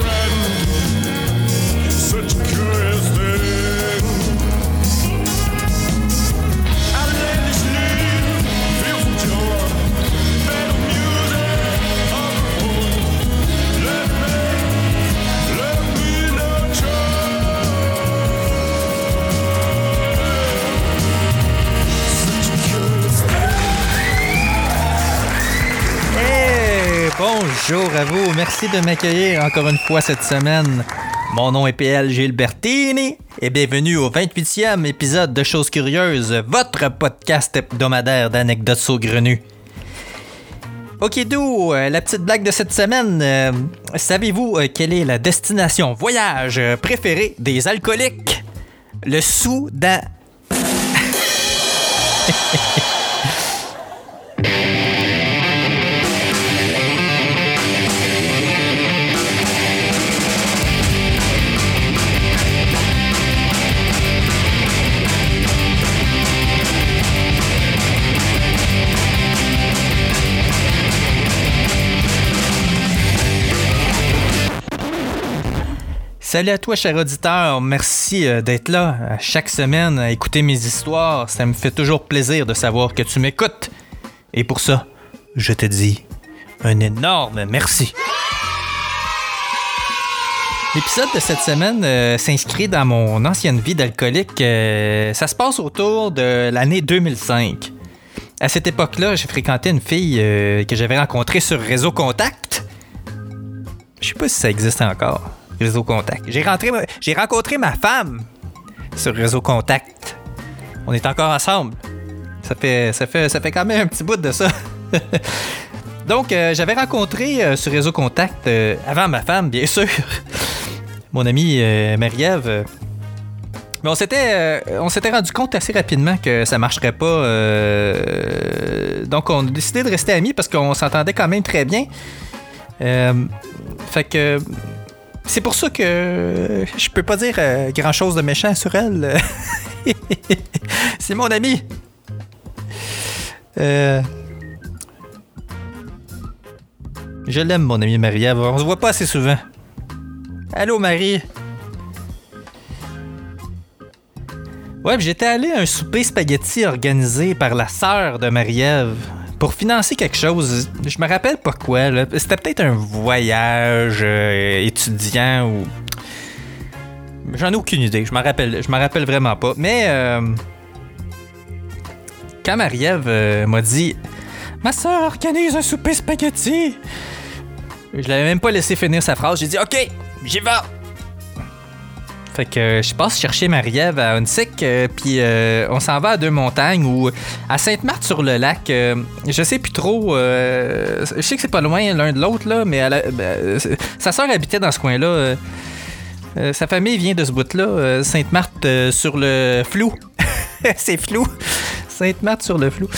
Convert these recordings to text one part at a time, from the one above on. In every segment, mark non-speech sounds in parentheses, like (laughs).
friend. Such a curious thing. Bonjour à vous. Merci de m'accueillir encore une fois cette semaine. Mon nom est PL Gilbertini et bienvenue au 28e épisode de Choses Curieuses, votre podcast hebdomadaire d'anecdotes saugrenues. Ok, d'où euh, la petite blague de cette semaine. euh, Savez-vous euh, quelle est la destination voyage préférée des alcooliques? Le Soudan. (laughs) Salut à toi, cher auditeur. Merci euh, d'être là euh, chaque semaine à écouter mes histoires. Ça me fait toujours plaisir de savoir que tu m'écoutes. Et pour ça, je te dis un énorme merci. L'épisode de cette semaine euh, s'inscrit dans mon ancienne vie d'alcoolique. Ça se passe autour de l'année 2005. À cette époque-là, j'ai fréquenté une fille que j'avais rencontrée sur Réseau Contact. Je sais pas si ça existe encore. Réseau Contact. J'ai rencontré ma femme sur Réseau Contact. On est encore ensemble. Ça fait, ça fait, ça fait quand même un petit bout de ça. (laughs) Donc, euh, j'avais rencontré euh, sur Réseau Contact, euh, avant ma femme, bien sûr, (laughs) mon amie Marie-Ève. mais on s'était, on s'était rendu compte assez rapidement que ça marcherait pas. donc, on a décidé de rester amis parce qu'on s'entendait quand même très bien. Fait que c'est pour ça que je peux pas dire grand chose de méchant sur elle. (laughs) c'est mon ami. Euh, Je l'aime, mon ami Marie-Ève. On se voit pas assez souvent. Allô, Marie. Ouais, j'étais allé à un souper spaghetti organisé par la sœur de Marie-Ève pour financer quelque chose. Je me rappelle pas quoi. C'était peut-être un voyage euh, étudiant ou. J'en ai aucune idée. Je me rappelle, rappelle vraiment pas. Mais euh, quand Marie-Ève euh, m'a dit Ma sœur organise un souper spaghetti. Je l'avais même pas laissé finir sa phrase. J'ai dit OK, j'y vais. Fait que euh, je passe chercher Marie-Ève à Hunsick, euh, puis euh, on s'en va à Deux Montagnes ou à Sainte-Marthe-sur-le-Lac. je sais plus trop. je sais que c'est pas loin l'un de l'autre, là, mais ben, sa sœur habitait dans ce coin-là. sa famille vient de ce bout-là, euh, Sainte-Marthe euh, sur le flou. (laughs) c'est flou. Sainte-Marthe sur le flou.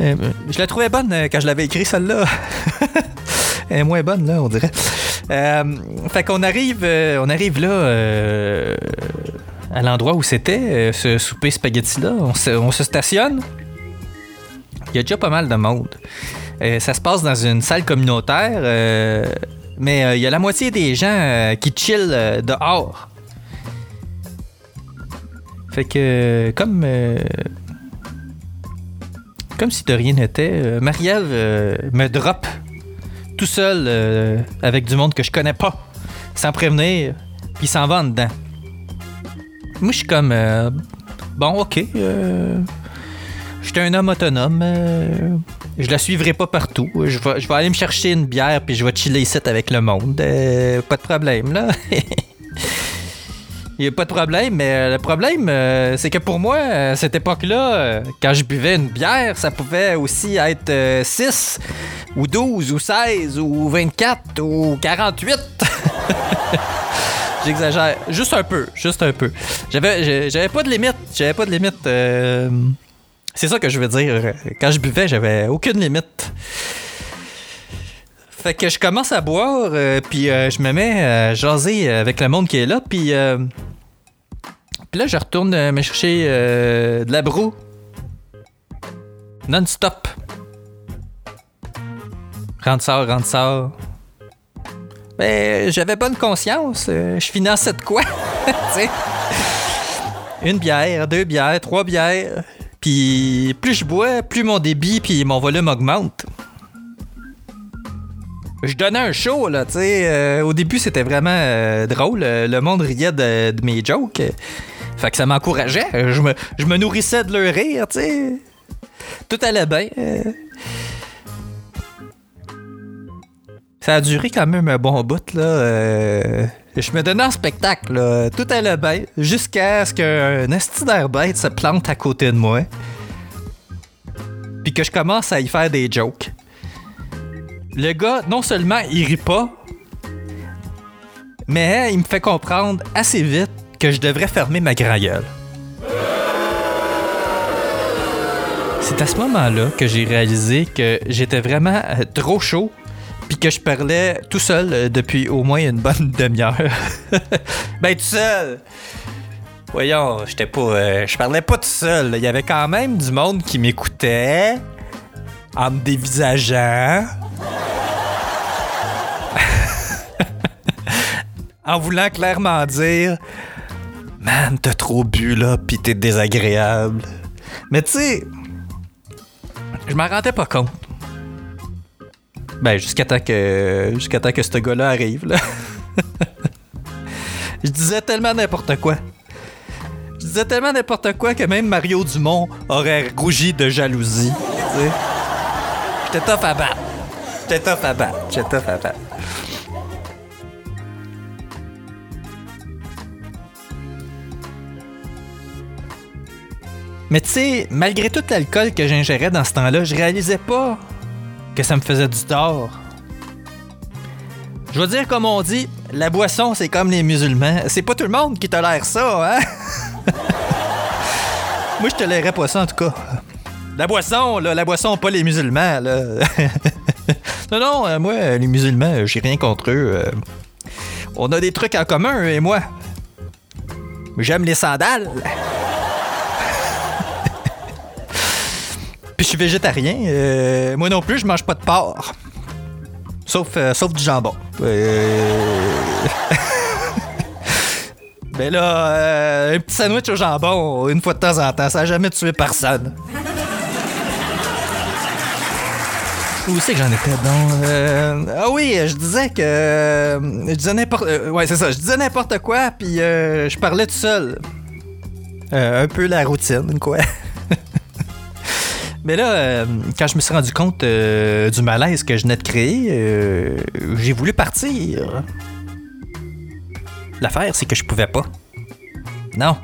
Je la trouvais bonne quand je l'avais écrit, celle-là. (laughs) Elle est moins bonne, là, on dirait. Euh, fait qu'on arrive, euh, on arrive là, euh, à l'endroit où c'était, ce souper spaghetti-là. On se, on se stationne. Il y a déjà pas mal de monde. Ça se passe dans une salle communautaire, mais il y a la moitié des gens qui chillent dehors. Fait que, comme. comme si de rien n'était, Marie-Ève euh, me drop tout seul euh, avec du monde que je connais pas, sans prévenir, puis s'en va en dedans. Moi, je suis comme. euh, bon, ok. Euh, je suis un homme autonome. euh, je la suivrai pas partout. Je vais, aller me chercher une bière, puis je vais chiller ici avec le monde. Pas de problème, là. (laughs) Il n'y a pas de problème, mais euh, le problème, euh, c'est que pour moi, à cette époque-là, euh, quand je buvais une bière, ça pouvait aussi être euh, 6 ou 12 ou 16 ou 24 ou 48. (laughs) J'exagère. Juste un peu, juste un peu. J'avais, j'avais pas de limite. J'avais pas de limite. euh, C'est ça que je veux dire. Quand je buvais, j'avais aucune limite. Fait que je commence à boire, euh, puis euh, je me mets à jaser avec le monde qui est là, puis euh, là, je retourne me chercher de la broue. Non-stop. Rentre ça, rentre ça. Ben, j'avais bonne conscience. je finançais de quoi? (laughs) Une bière, deux bières, trois bières. Puis plus je bois, plus mon débit puis mon volume augmente. Je donnais un show, là, tu euh, au début, c'était vraiment euh, drôle. euh, Le monde riait de, mes jokes. Fait que ça m'encourageait. Je me, nourrissais de leur rire, tu sais. Tout allait bien. Ça a duré quand même un bon bout, là. Je me donnais en spectacle, là. Tout allait bien. Jusqu'à ce qu'un esti bête se plante à côté de moi. Puis que je commence à y faire des jokes. Le gars, non seulement il rit pas, mais il me fait comprendre assez vite que je devrais fermer ma grand gueule. C'est à ce moment-là que j'ai réalisé que j'étais vraiment euh, trop chaud puis que je parlais tout seul euh, depuis au moins une bonne (laughs) demi-heure. (laughs) ben tout seul. Voyons, j'étais pas euh, je parlais pas tout seul, il y avait quand même du monde qui m'écoutait en me dévisageant. En voulant clairement dire Man, t'as trop bu là, pis t'es désagréable. Mais tu sais, je m'en rendais pas compte. Ben, jusqu'à temps que. Jusqu'à que ce gars-là arrive, là. (laughs) je disais tellement n'importe quoi. Je disais tellement n'importe quoi que même Mario Dumont aurait rougi de jalousie. J'étais tough à battre. J'étais tough à battre. J'étais tough à battre. Mais tu sais, malgré tout l'alcool que j'ingérais dans ce temps-là, je réalisais pas que ça me faisait du tort. Je veux dire, comme on dit, la boisson, c'est comme les musulmans. C'est pas tout le monde qui tolère ça, hein? (laughs) Moi, je tolérais pas ça, en tout cas. La boisson, la boisson, pas les musulmans, là. (laughs) non, non, euh, moi, les musulmans, euh, j'ai rien contre eux. euh. On a des trucs en commun, eux et moi. J'aime les sandales. Puis je suis végétarien. euh, moi non plus, je mange pas de porc. Sauf, euh, sauf du jambon. Euh... Mais (laughs) là, euh, un petit sandwich au jambon, une fois de temps en temps, ça a jamais tué personne. Où c'est que j'en étais donc? Euh, ah oui, je disais que. je disais n'importe. ouais, c'est ça. Je disais n'importe quoi, puis je parlais tout seul. Un peu la routine, quoi. (laughs) Mais là, euh, quand je me suis rendu compte euh, du malaise que je venais de créer, euh, j'ai voulu partir. L'affaire, c'est que je pouvais pas. Non.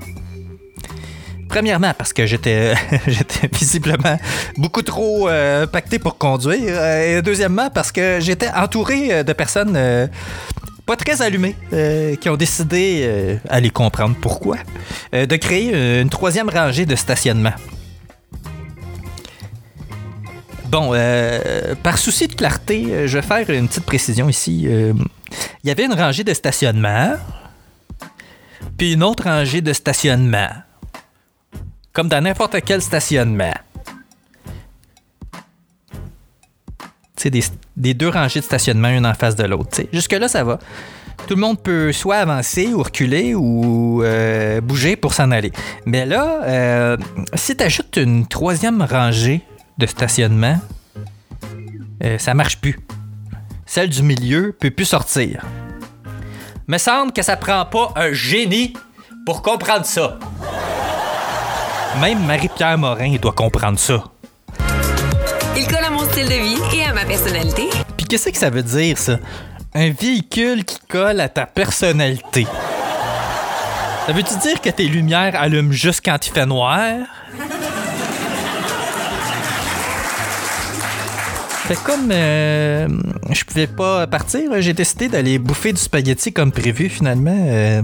Premièrement, parce que j'étais (laughs) j'étais visiblement beaucoup trop pacté pour conduire. Et deuxièmement, parce que j'étais entouré de personnes pas très allumées qui ont décidé, euh, à les comprendre pourquoi, de créer une troisième rangée de stationnement. Bon, euh, par souci de clarté, euh, je vais faire une petite précision ici. Euh, Il y avait une rangée de stationnement, puis une autre rangée de stationnement. Comme dans n'importe quel stationnement. Des, des deux rangées de stationnement, une en face de l'autre. Jusque-là, ça va. Tout le monde peut soit avancer ou reculer ou bouger pour s'en aller. Mais là, euh, si tu ajoutes une troisième rangée de stationnement, euh, ça marche plus. Celle du milieu peut plus sortir. Me semble que ça prend pas un génie pour comprendre ça. Même Marie-Pierre Morin doit comprendre ça. Il colle à mon style de vie et à ma personnalité. Puis qu'est-ce que ça veut dire, ça? Un véhicule qui colle à ta personnalité. Ça veut-tu dire que tes lumières allument juste quand il fait noir? Fait comme euh, je pouvais pas partir, j'ai décidé d'aller bouffer du spaghetti comme prévu finalement. euh,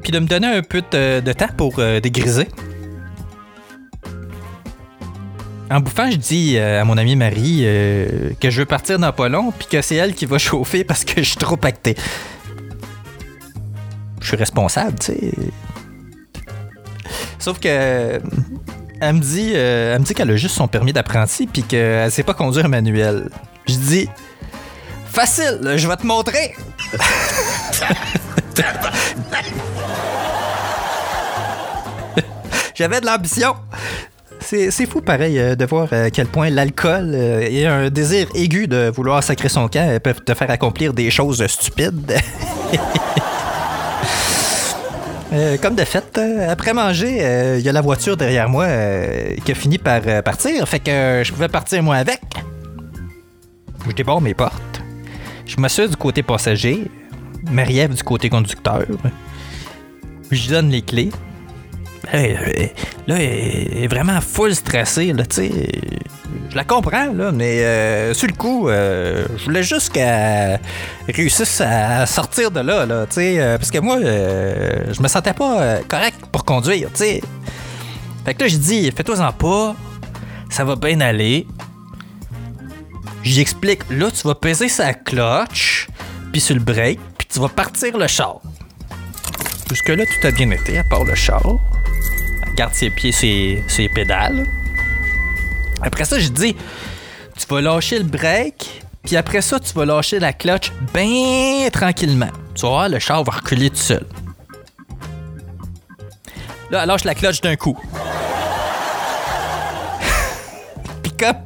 puis de me donner un peu de, temps pour euh, dégriser. En bouffant, je dis euh, à mon amie Marie que je veux partir dans pas long, puis que c'est elle qui va (laughs) chauffer parce que je suis trop pacté. Je suis responsable, tu sais. Sauf que elle me dit, euh, elle me dit qu'elle a juste son permis d'apprenti puis qu'elle sait pas conduire manuel. Je dis facile, je vais te montrer. (laughs) J'avais de l'ambition. C'est fou, pareil, euh, de voir à quel point l'alcool euh, et un désir aigu de vouloir sacrer son camp euh, peuvent te faire accomplir des choses stupides. (laughs) Euh, comme de fait, euh, après manger, euh, il y a la voiture derrière moi qui a fini par partir. Fait que je pouvais partir moi avec. Je débarre mes portes. Je m'assure du côté passager. Marie-Ève du côté conducteur. Je donne les clés. Là, elle- est vraiment full stressée, là, tu sais. Je la comprends, là, mais euh, sur le coup, euh, je voulais juste qu'elle réussisse à sortir de là, là, tu sais. euh, parce que moi, euh, je me sentais pas euh, correct pour conduire, tu sais. Fait que là, j'ai dit, fais-toi-en pas, ça va bien aller. J'y explique, là, tu vas peser sa clutch, puis sur le break, puis tu vas partir le char. Jusque-là, tout a bien été, à part le char. Garde ses pieds, ses, ses pédales. Après ça, je dis, tu vas lâcher le break, puis après ça, tu vas lâcher la clutch bien tranquillement. Tu vas voir, le char va reculer tout seul. Là, elle lâche la clutch d'un coup. (laughs) puis comme,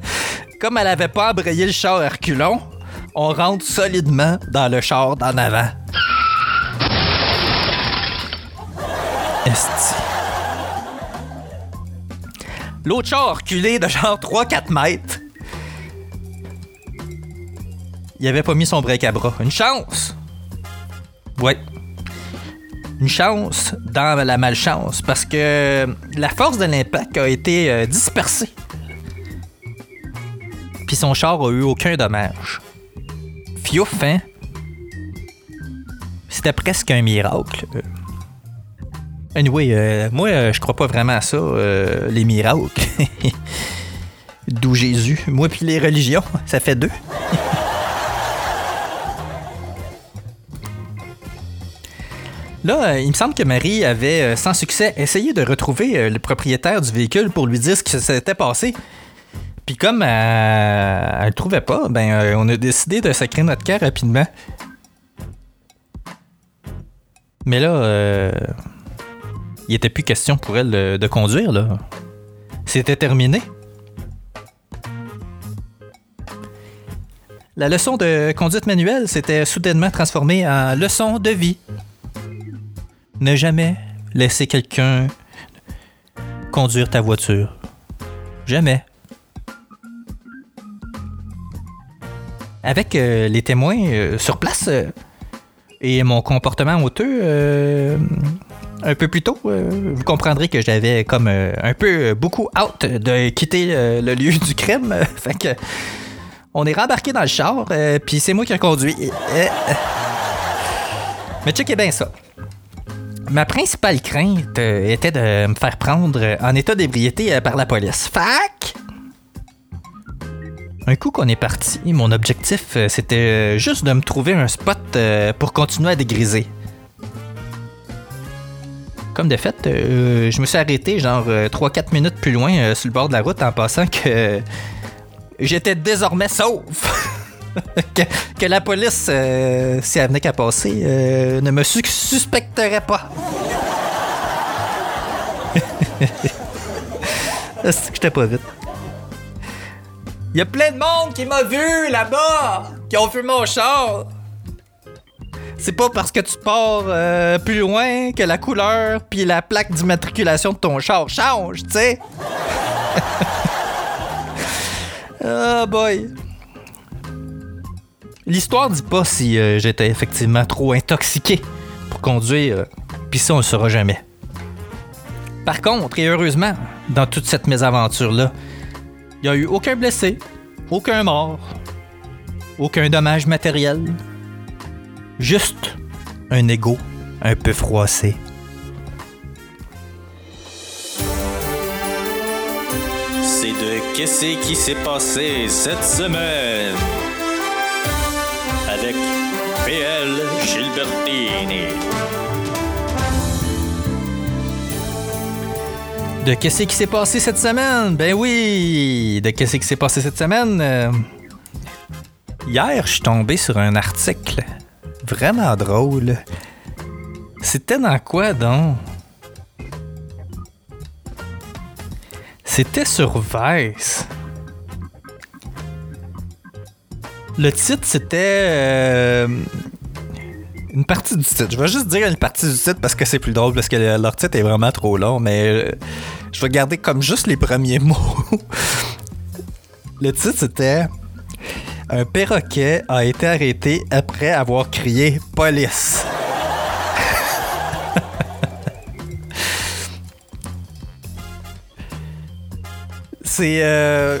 comme elle avait pas embrayé le char à reculons, on rentre solidement dans le char d'en avant. Esti. L'autre char a reculé de genre 3-4 mètres. Il avait pas mis son break à bras. Une chance! Ouais. Une chance dans la malchance parce que la force de l'impact a été euh, dispersée. Puis son char a eu aucun dommage. Fiouf, hein? C'était presque un miracle. Anyway, euh, moi, euh, je crois pas vraiment à ça, euh, les miracles. (laughs) D'où Jésus. Moi, puis les religions, (laughs) ça fait deux. Là, il me semble que Marie avait, sans succès, essayé de retrouver le propriétaire du véhicule pour lui dire ce qui s'était passé. Puis comme elle le trouvait pas, ben on a décidé de sacrer notre cœur rapidement. Mais là, euh, il était plus question pour elle de, conduire, là. C'était terminé. La leçon de conduite manuelle s'était soudainement transformée en leçon de vie. Ne jamais laisser quelqu'un conduire ta voiture. Jamais. Avec euh, les témoins euh, sur place euh, et mon comportement honteux un peu plus tôt, euh, vous comprendrez que j'avais comme euh, un peu euh, beaucoup hâte de quitter le lieu du crime. (laughs) fait que on est rembarqué dans le char, puis c'est moi qui ai conduit. Mais checkez bien ça. Ma principale crainte était de me faire prendre en état d'ébriété par la police. Fac! Un coup qu'on est parti, mon objectif, c'était juste de me trouver un spot pour continuer à dégriser. Comme de fait, euh, je me suis arrêté genre euh, 3-4 minutes plus loin euh, sur le bord de la route en pensant que euh, j'étais désormais sauf. (laughs) que, la police, euh, si elle venait qu'à passer, euh, ne me su- suspecterait pas. (laughs) C'est que j'étais pas vite? Il y a plein de monde qui m'a vu là-bas, qui ont vu mon char. C'est pas parce que tu pars euh, plus loin que la couleur puis la plaque d'immatriculation de ton char change, tu sais. oh (laughs) boy. L'histoire dit pas si euh, j'étais effectivement trop intoxiqué pour conduire, puis ça, on le saura jamais. Par contre, et heureusement, dans toute cette mésaventure-là, il n'y a eu aucun blessé, aucun mort, aucun dommage matériel, juste un ego un peu froissé. C'est de Qu'est-ce qui s'est passé cette semaine? Avec PL Gilbertini. De qu'est-ce qui s'est passé cette semaine? Ben oui! De qu'est-ce qui s'est passé cette semaine? Euh, Hier, je suis tombé sur un article vraiment drôle. C'était dans quoi donc? C'était sur Vice. Le titre, c'était euh, une partie du titre. Je vais juste dire une partie du titre parce que c'est plus drôle, parce que le- leur titre est vraiment trop long, mais euh, je vais garder comme juste les premiers (laughs) mots. le titre, c'était Un perroquet a été arrêté après avoir crié police. (laughs) C'est euh,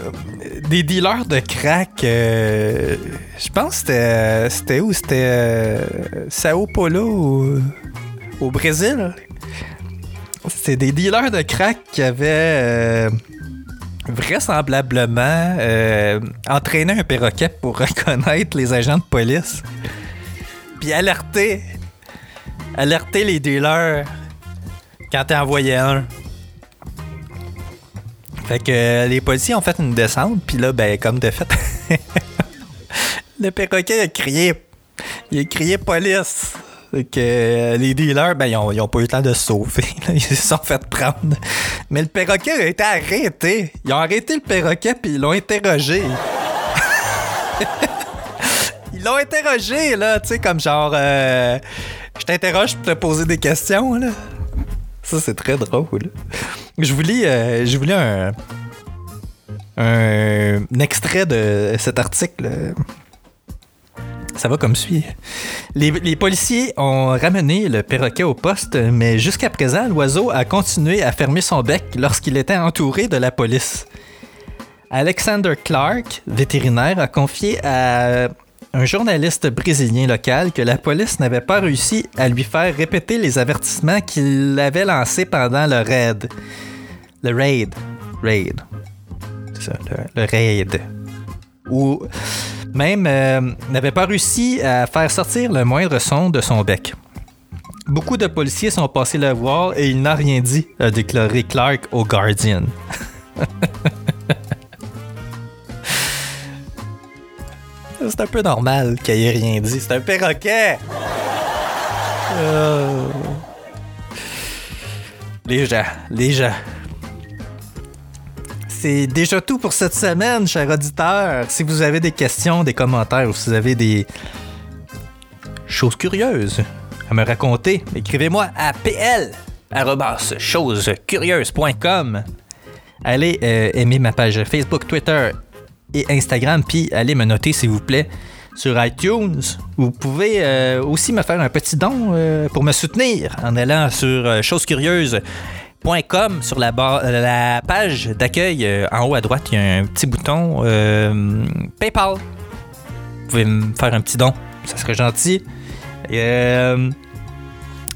des dealers de crack. euh, je pense que c'était, c'était où? C'était euh, Sao Paulo ou- au Brésil? C'était des dealers de crack qui avaient euh, vraisemblablement euh, entraîné un perroquet pour (laughs) reconnaître les agents de police. Puis alerter, alerter les dealers quand t'en envoyais un. Fait que euh, les policiers ont fait une descente, puis là, ben, comme de fait, (laughs) le perroquet a crié. Il a crié police. Que euh, les dealers, ben, ils ont, pas eu le temps de sauver. (laughs) Ils se sont fait prendre. Mais le perroquet a été arrêté. Ils ont arrêté le perroquet, puis ils l'ont interrogé. (laughs) ils l'ont interrogé, là, tu sais, comme genre, euh, je t'interroge pour te poser des questions, là. Ça, c'est très drôle. Je vous lis, euh, je lis un, un, extrait de cet article. Ça va comme suit. Les, policiers ont ramené le perroquet au poste, mais jusqu'à présent, l'oiseau a continué à fermer son bec lorsqu'il était entouré de la police. Alexander Clark, vétérinaire, a confié à un journaliste brésilien local que la police n'avait pas réussi à lui faire répéter les avertissements qu'il avait lancés pendant le raid. Le raid. Raid. C'est ça, le, le raid. Ou même euh, n'avait pas réussi à faire sortir le moindre son de son bec. Beaucoup de policiers sont passés le voir et il n'a rien dit, a déclaré Clark au Guardian. (laughs) C'est un peu normal qu'il ait rien dit. C'est un perroquet! Oh. Les gens, les gens. C'est déjà tout pour cette semaine, chers auditeurs. Si vous avez des questions, des commentaires ou si vous avez des choses curieuses à me raconter, écrivez-moi à pl chosescurieuses.com. Allez euh, aimer ma page Facebook, Twitter et Instagram, puis allez me noter s'il vous plaît sur iTunes. Vous pouvez euh, aussi me faire un petit don euh, pour me soutenir en allant sur euh, chosescurieuses.com sur la, euh, la page d'accueil euh, en haut à droite, il y a un petit bouton euh, PayPal. Vous pouvez me faire un petit don, ça serait gentil.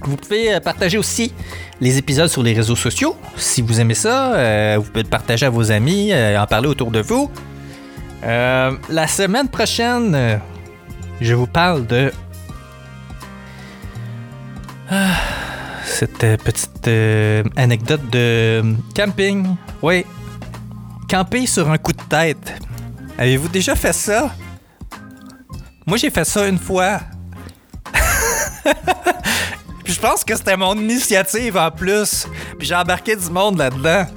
Vous pouvez partager aussi les épisodes sur les réseaux sociaux. Si vous aimez ça, vous pouvez le partager à vos amis, en parler autour de vous. La semaine prochaine, je vous parle de Ah, cette euh, petite euh, anecdote de camping. Oui, camper sur un coup de tête. Avez-vous déjà fait ça? Moi, j'ai fait ça une fois. (laughs) Puis je pense que c'était mon initiative en plus. Puis j'ai embarqué du monde là-dedans.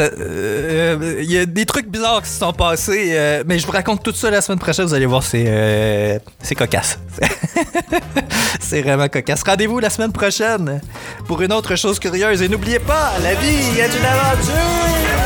Euh, Il y a des trucs bizarres qui se sont passés, euh, mais je vous raconte tout ça la semaine prochaine. Vous allez voir, c'est euh, cocasse. (laughs) c'est vraiment cocasse. Rendez-vous la semaine prochaine pour une autre chose curieuse. Et n'oubliez pas, la vie, il y a d'une aventure!